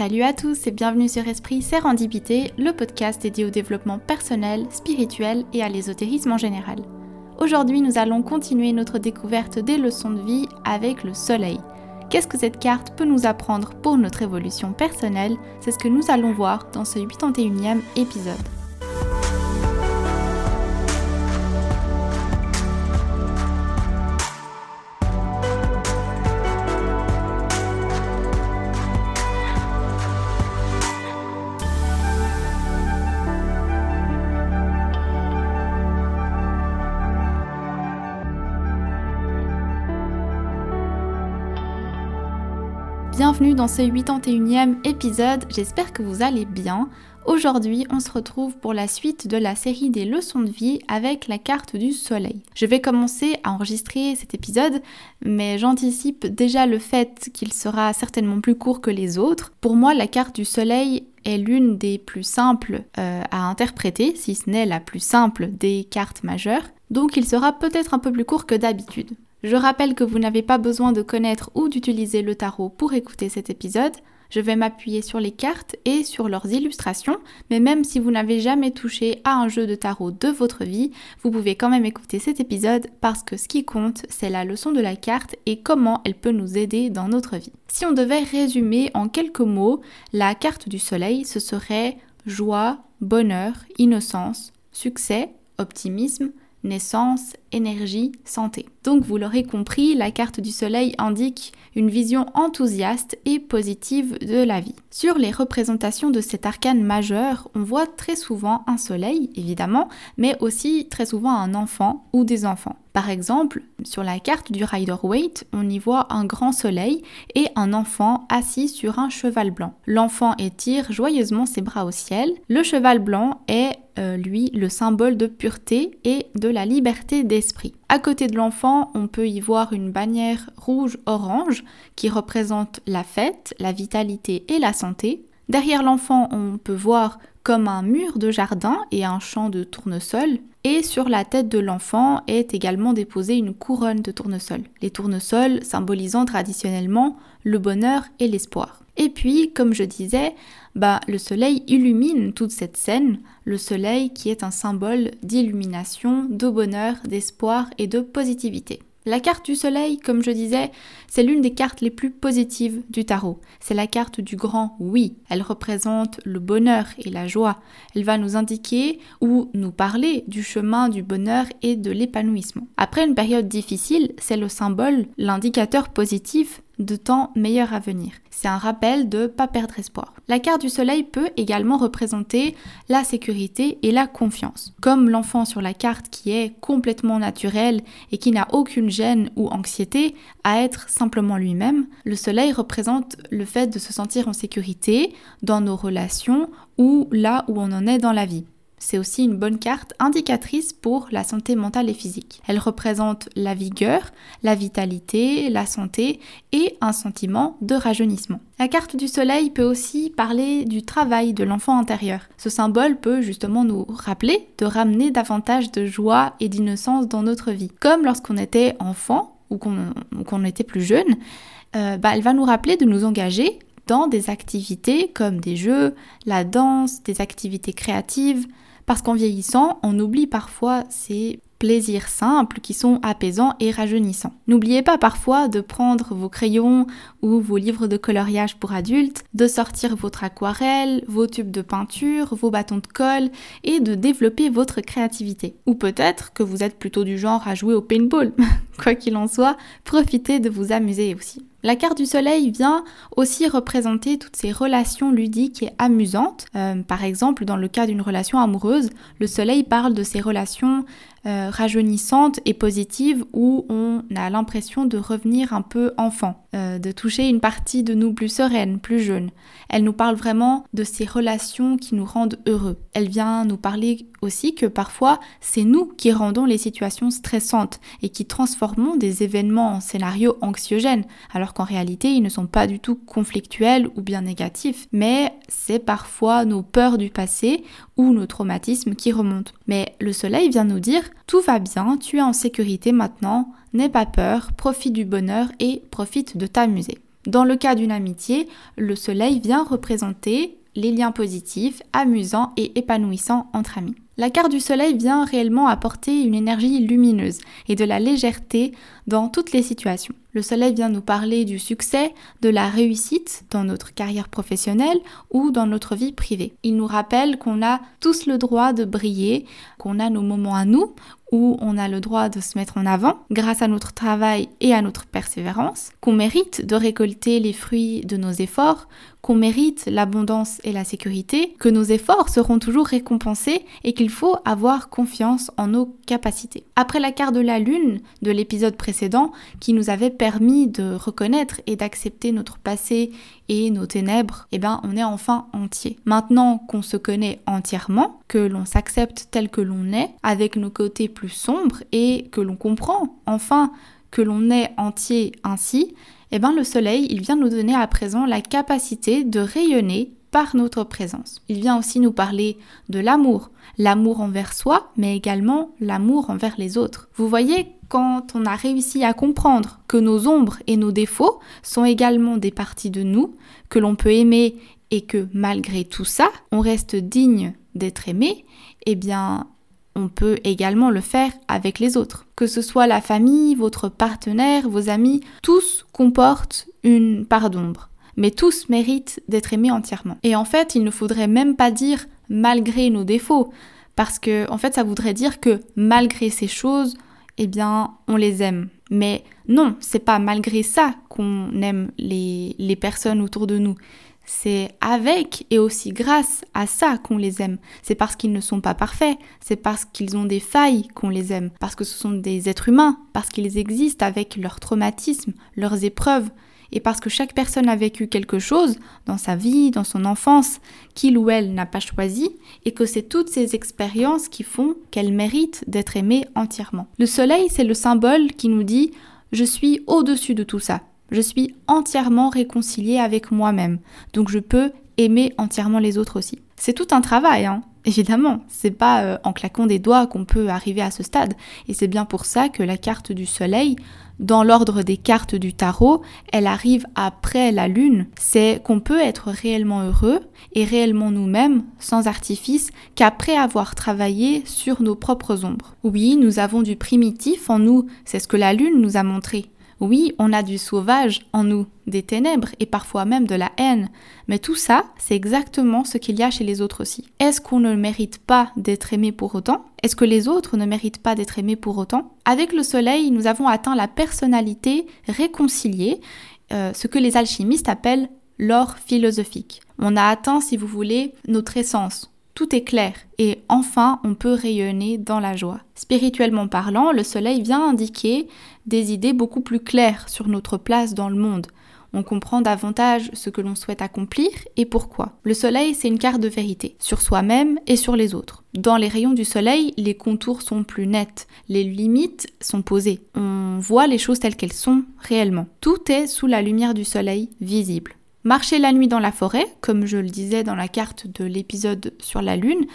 Salut à tous et bienvenue sur Esprit Sérendipité, le podcast dédié au développement personnel, spirituel et à l'ésotérisme en général. Aujourd'hui, nous allons continuer notre découverte des leçons de vie avec le soleil. Qu'est-ce que cette carte peut nous apprendre pour notre évolution personnelle? C'est ce que nous allons voir dans ce 81e épisode. Bienvenue dans ce 81e épisode, j'espère que vous allez bien. Aujourd'hui, on se retrouve pour la suite de la série des leçons de vie avec la carte du soleil. Je vais commencer à enregistrer cet épisode, mais j'anticipe déjà le fait qu'il sera certainement plus court que les autres. Pour moi, la carte du soleil est l'une des plus simples euh, à interpréter, si ce n'est la plus simple des cartes majeures, donc il sera peut-être un peu plus court que d'habitude. Je rappelle que vous n'avez pas besoin de connaître ou d'utiliser le tarot pour écouter cet épisode. Je vais m'appuyer sur les cartes et sur leurs illustrations, mais même si vous n'avez jamais touché à un jeu de tarot de votre vie, vous pouvez quand même écouter cet épisode parce que ce qui compte, c'est la leçon de la carte et comment elle peut nous aider dans notre vie. Si on devait résumer en quelques mots, la carte du soleil, ce serait joie, bonheur, innocence, succès, optimisme, naissance, énergie, santé. Donc vous l'aurez compris, la carte du soleil indique une vision enthousiaste et positive de la vie. Sur les représentations de cet arcane majeur, on voit très souvent un soleil, évidemment, mais aussi très souvent un enfant ou des enfants. Par exemple, sur la carte du Rider-Waite, on y voit un grand soleil et un enfant assis sur un cheval blanc. L'enfant étire joyeusement ses bras au ciel. Le cheval blanc est, euh, lui, le symbole de pureté et de la liberté d'esprit. À côté de l'enfant, on peut y voir une bannière rouge-orange qui représente la fête, la vitalité et la santé. Derrière l'enfant, on peut voir comme un mur de jardin et un champ de tournesol. Et sur la tête de l'enfant est également déposée une couronne de tournesol. Les tournesols symbolisant traditionnellement le bonheur et l'espoir. Et puis, comme je disais, bah, le soleil illumine toute cette scène, le soleil qui est un symbole d'illumination, de bonheur, d'espoir et de positivité. La carte du soleil, comme je disais, c'est l'une des cartes les plus positives du tarot. C'est la carte du grand oui. Elle représente le bonheur et la joie. Elle va nous indiquer ou nous parler du chemin du bonheur et de l'épanouissement. Après une période difficile, c'est le symbole, l'indicateur positif de temps meilleur à venir. C'est un rappel de pas perdre espoir. La carte du soleil peut également représenter la sécurité et la confiance. Comme l'enfant sur la carte qui est complètement naturel et qui n'a aucune gêne ou anxiété à être simplement lui-même, le soleil représente le fait de se sentir en sécurité dans nos relations ou là où on en est dans la vie. C'est aussi une bonne carte indicatrice pour la santé mentale et physique. Elle représente la vigueur, la vitalité, la santé et un sentiment de rajeunissement. La carte du soleil peut aussi parler du travail de l'enfant intérieur. Ce symbole peut justement nous rappeler de ramener davantage de joie et d'innocence dans notre vie. Comme lorsqu'on était enfant ou qu'on était plus jeune, euh, bah, elle va nous rappeler de nous engager dans des activités comme des jeux, la danse, des activités créatives, parce qu'en vieillissant, on oublie parfois ces plaisirs simples qui sont apaisants et rajeunissants. N'oubliez pas parfois de prendre vos crayons ou vos livres de coloriage pour adultes, de sortir votre aquarelle, vos tubes de peinture, vos bâtons de colle et de développer votre créativité. Ou peut-être que vous êtes plutôt du genre à jouer au paintball. Quoi qu'il en soit, profitez de vous amuser aussi. La carte du soleil vient aussi représenter toutes ces relations ludiques et amusantes. Euh, par exemple, dans le cas d'une relation amoureuse, le soleil parle de ces relations euh, rajeunissantes et positives où on a l'impression de revenir un peu enfant, euh, de toucher une partie de nous plus sereine, plus jeune. Elle nous parle vraiment de ces relations qui nous rendent heureux. Elle vient nous parler aussi que parfois c'est nous qui rendons les situations stressantes et qui transformons des événements en scénarios anxiogènes, alors qu'en réalité ils ne sont pas du tout conflictuels ou bien négatifs, mais c'est parfois nos peurs du passé ou nos traumatismes qui remontent. Mais le soleil vient nous dire tout va bien, tu es en sécurité maintenant, n'aie pas peur, profite du bonheur et profite de t'amuser. Dans le cas d'une amitié, le soleil vient représenter les liens positifs, amusants et épanouissants entre amis. La carte du soleil vient réellement apporter une énergie lumineuse et de la légèreté dans toutes les situations. Le soleil vient nous parler du succès, de la réussite dans notre carrière professionnelle ou dans notre vie privée. Il nous rappelle qu'on a tous le droit de briller, qu'on a nos moments à nous où on a le droit de se mettre en avant grâce à notre travail et à notre persévérance, qu'on mérite de récolter les fruits de nos efforts, qu'on mérite l'abondance et la sécurité, que nos efforts seront toujours récompensés et qu'il faut avoir confiance en nos capacités. Après la carte de la lune de l'épisode précédent qui nous avait permis de reconnaître et d'accepter notre passé et nos ténèbres, eh ben on est enfin entier. Maintenant qu'on se connaît entièrement, que l'on s'accepte tel que l'on est, avec nos côtés plus sombres et que l'on comprend enfin que l'on est entier ainsi, eh ben le soleil, il vient nous donner à présent la capacité de rayonner par notre présence. Il vient aussi nous parler de l'amour, l'amour envers soi, mais également l'amour envers les autres. Vous voyez, quand on a réussi à comprendre que nos ombres et nos défauts sont également des parties de nous, que l'on peut aimer et que malgré tout ça, on reste digne d'être aimé, eh bien, on peut également le faire avec les autres. Que ce soit la famille, votre partenaire, vos amis, tous comportent une part d'ombre. Mais tous méritent d'être aimés entièrement. Et en fait, il ne faudrait même pas dire malgré nos défauts, parce que en fait, ça voudrait dire que malgré ces choses, eh bien, on les aime. Mais non, c'est pas malgré ça qu'on aime les, les personnes autour de nous. C'est avec et aussi grâce à ça qu'on les aime. C'est parce qu'ils ne sont pas parfaits, c'est parce qu'ils ont des failles qu'on les aime, parce que ce sont des êtres humains, parce qu'ils existent avec leurs traumatismes, leurs épreuves, et parce que chaque personne a vécu quelque chose dans sa vie, dans son enfance, qu'il ou elle n'a pas choisi, et que c'est toutes ces expériences qui font qu'elle mérite d'être aimée entièrement. Le soleil, c'est le symbole qui nous dit je suis au-dessus de tout ça je suis entièrement réconciliée avec moi-même. Donc je peux aimer entièrement les autres aussi. C'est tout un travail, hein. Évidemment, c'est pas euh, en claquant des doigts qu'on peut arriver à ce stade. Et c'est bien pour ça que la carte du soleil, dans l'ordre des cartes du tarot, elle arrive après la lune. C'est qu'on peut être réellement heureux et réellement nous-mêmes, sans artifice, qu'après avoir travaillé sur nos propres ombres. Oui, nous avons du primitif en nous, c'est ce que la lune nous a montré. Oui, on a du sauvage en nous, des ténèbres et parfois même de la haine, mais tout ça, c'est exactement ce qu'il y a chez les autres aussi. Est-ce qu'on ne mérite pas d'être aimé pour autant? Est-ce que les autres ne méritent pas d'être aimés pour autant? Avec le soleil, nous avons atteint la personnalité réconciliée, euh, ce que les alchimistes appellent l'or philosophique. On a atteint, si vous voulez, notre essence, tout est clair et enfin on peut rayonner dans la joie. Spirituellement parlant, le soleil vient indiquer des idées beaucoup plus claires sur notre place dans le monde. On comprend davantage ce que l'on souhaite accomplir et pourquoi. Le soleil, c'est une carte de vérité, sur soi-même et sur les autres. Dans les rayons du soleil, les contours sont plus nets, les limites sont posées. On voit les choses telles qu'elles sont réellement. Tout est sous la lumière du soleil, visible. Marcher la nuit dans la forêt, comme je le disais dans la carte de l'épisode sur la Lune,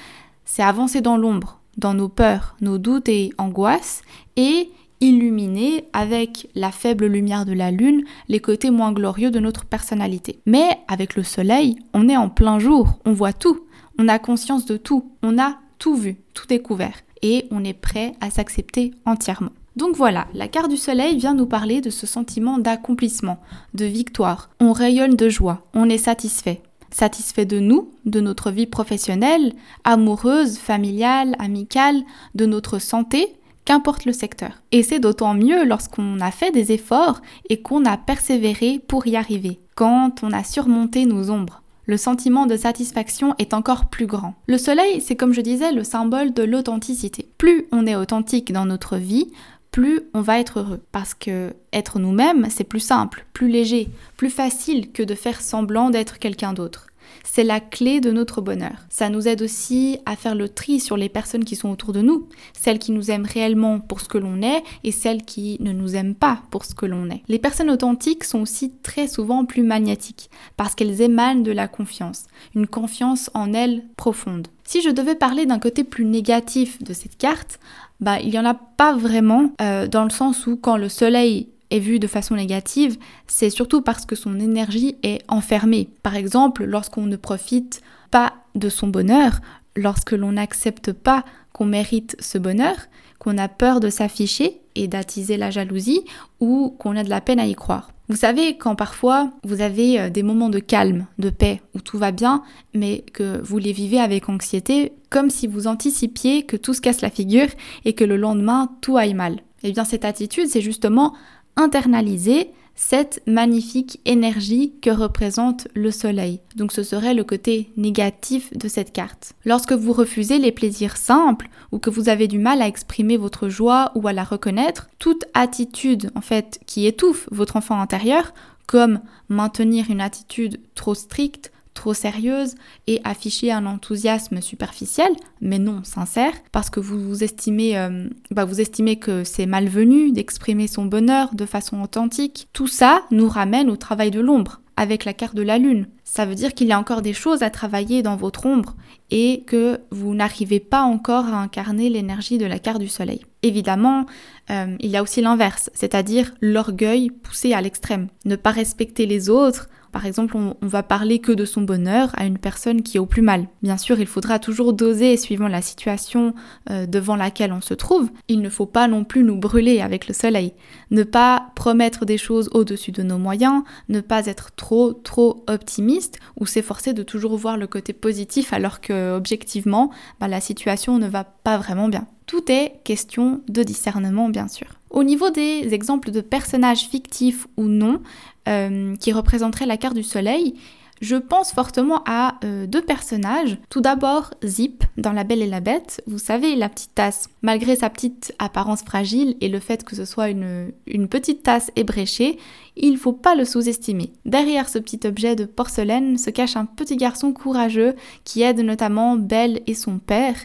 c'est avancer dans l'ombre, dans nos peurs, nos doutes et angoisses, et illuminer avec la faible lumière de la Lune les côtés moins glorieux de notre personnalité. Mais avec le Soleil, on est en plein jour, on voit tout, on a conscience de tout, on a tout vu, tout découvert, et on est prêt à s'accepter entièrement. Donc voilà, la carte du soleil vient nous parler de ce sentiment d'accomplissement, de victoire. On rayonne de joie, on est satisfait. Satisfait de nous, de notre vie professionnelle, amoureuse, familiale, amicale, de notre santé, qu'importe le secteur. Et c'est d'autant mieux lorsqu'on a fait des efforts et qu'on a persévéré pour y arriver, quand on a surmonté nos ombres le sentiment de satisfaction est encore plus grand. Le soleil, c'est comme je disais, le symbole de l'authenticité. Plus on est authentique dans notre vie, plus on va être heureux. Parce que être nous-mêmes, c'est plus simple, plus léger, plus facile que de faire semblant d'être quelqu'un d'autre. C'est la clé de notre bonheur. Ça nous aide aussi à faire le tri sur les personnes qui sont autour de nous, celles qui nous aiment réellement pour ce que l'on est et celles qui ne nous aiment pas pour ce que l'on est. Les personnes authentiques sont aussi très souvent plus magnétiques parce qu'elles émanent de la confiance, une confiance en elles profonde. Si je devais parler d'un côté plus négatif de cette carte, bah, il n'y en a pas vraiment, euh, dans le sens où quand le soleil est vu de façon négative, c'est surtout parce que son énergie est enfermée. Par exemple, lorsqu'on ne profite pas de son bonheur, lorsque l'on n'accepte pas qu'on mérite ce bonheur, qu'on a peur de s'afficher et d'attiser la jalousie, ou qu'on a de la peine à y croire. Vous savez, quand parfois vous avez euh, des moments de calme, de paix, où tout va bien, mais que vous les vivez avec anxiété, comme si vous anticipiez que tout se casse la figure et que le lendemain tout aille mal. Eh bien cette attitude, c'est justement internaliser cette magnifique énergie que représente le soleil. Donc ce serait le côté négatif de cette carte. Lorsque vous refusez les plaisirs simples ou que vous avez du mal à exprimer votre joie ou à la reconnaître, toute attitude en fait qui étouffe votre enfant intérieur, comme maintenir une attitude trop stricte, trop sérieuse et afficher un enthousiasme superficiel, mais non sincère, parce que vous, vous estimez, euh, bah vous estimez que c'est malvenu d'exprimer son bonheur de façon authentique. Tout ça nous ramène au travail de l'ombre, avec la carte de la lune. Ça veut dire qu'il y a encore des choses à travailler dans votre ombre et que vous n'arrivez pas encore à incarner l'énergie de la carte du soleil. Évidemment, euh, il y a aussi l'inverse, c'est-à-dire l'orgueil poussé à l'extrême. Ne pas respecter les autres, par exemple, on, va parler que de son bonheur à une personne qui est au plus mal. Bien sûr, il faudra toujours doser suivant la situation euh, devant laquelle on se trouve. Il ne faut pas non plus nous brûler avec le soleil. Ne pas promettre des choses au-dessus de nos moyens, ne pas être trop trop optimiste ou s'efforcer de toujours voir le côté positif alors que objectivement, bah, la situation ne va pas vraiment bien. Tout est question de discernement, bien sûr. Au niveau des exemples de personnages fictifs ou non euh, qui représenteraient la carte du soleil, je pense fortement à euh, deux personnages. Tout d'abord, Zip dans La Belle et la Bête. Vous savez, la petite tasse. Malgré sa petite apparence fragile et le fait que ce soit une, une petite tasse ébréchée, il ne faut pas le sous-estimer. Derrière ce petit objet de porcelaine se cache un petit garçon courageux qui aide notamment Belle et son père.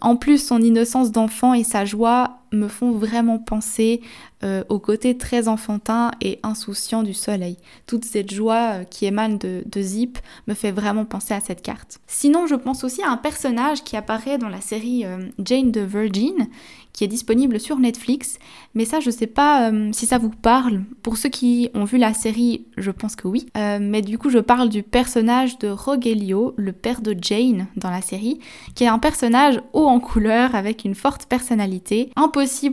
En plus, son innocence d'enfant et sa joie me font vraiment penser euh, au côté très enfantin et insouciant du soleil. Toute cette joie euh, qui émane de, Zip me fait vraiment penser à cette carte. Sinon, je pense aussi à un personnage qui apparaît dans la série euh, Jane the Virgin, qui est disponible sur Netflix. Mais ça, je sais pas si ça vous parle. Pour ceux qui ont vu la série, je pense que oui. mais du coup, je parle du personnage de Rogelio, le père de Jane dans la série, qui est un personnage haut en couleur avec une forte personnalité.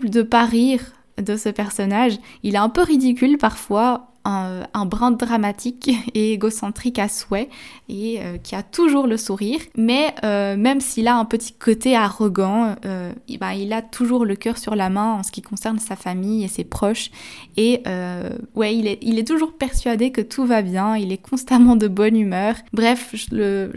De pas rire de ce personnage. Il est un peu ridicule parfois, un, brin dramatique et égocentrique à souhait et euh, qui a toujours le sourire. Mais euh, même s'il a un petit côté arrogant, euh, bah, il a toujours le cœur sur la main en ce qui concerne sa famille et ses proches. Et ouais, il est, toujours persuadé que tout va bien, il est constamment de bonne humeur. Bref, je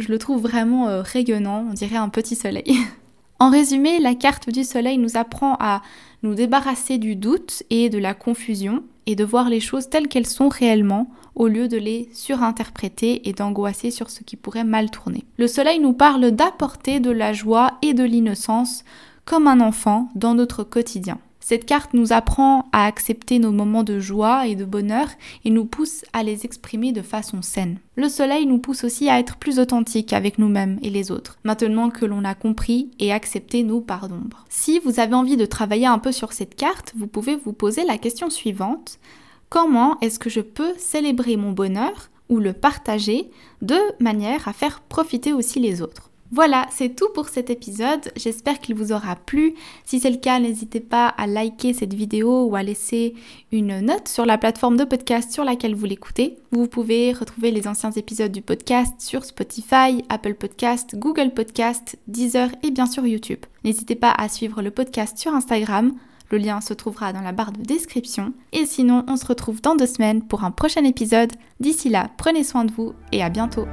le trouve vraiment rayonnant, on dirait un petit soleil. en résumé, la carte du soleil nous apprend à nous débarrasser du doute et de la confusion et de voir les choses telles qu'elles sont réellement au lieu de les surinterpréter et d'angoisser sur ce qui pourrait mal tourner. Le soleil nous parle d'apporter de la joie et de l'innocence comme un enfant dans notre quotidien. Cette carte nous apprend à accepter nos moments de joie et de bonheur et nous pousse à les exprimer de façon saine. Le soleil nous pousse aussi à être plus authentiques avec nous-mêmes et les autres, maintenant que l'on a compris et accepté nos parts d'ombre. Si vous avez envie de travailler un peu sur cette carte, vous pouvez vous poser la question suivante. Comment est-ce que je peux célébrer mon bonheur ou le partager de manière à faire profiter aussi les autres? Voilà, c'est tout pour cet épisode. J'espère qu'il vous aura plu. Si c'est le cas, n'hésitez pas à liker cette vidéo ou à laisser une note sur la plateforme de podcast sur laquelle vous l'écoutez. Vous pouvez retrouver les anciens épisodes du podcast sur Spotify, Apple Podcast, Google Podcast, Deezer et bien sûr YouTube. N'hésitez pas à suivre le podcast sur Instagram. Le lien se trouvera dans la barre de description. Et sinon, on se retrouve dans deux semaines pour un prochain épisode. D'ici là, prenez soin de vous et à bientôt.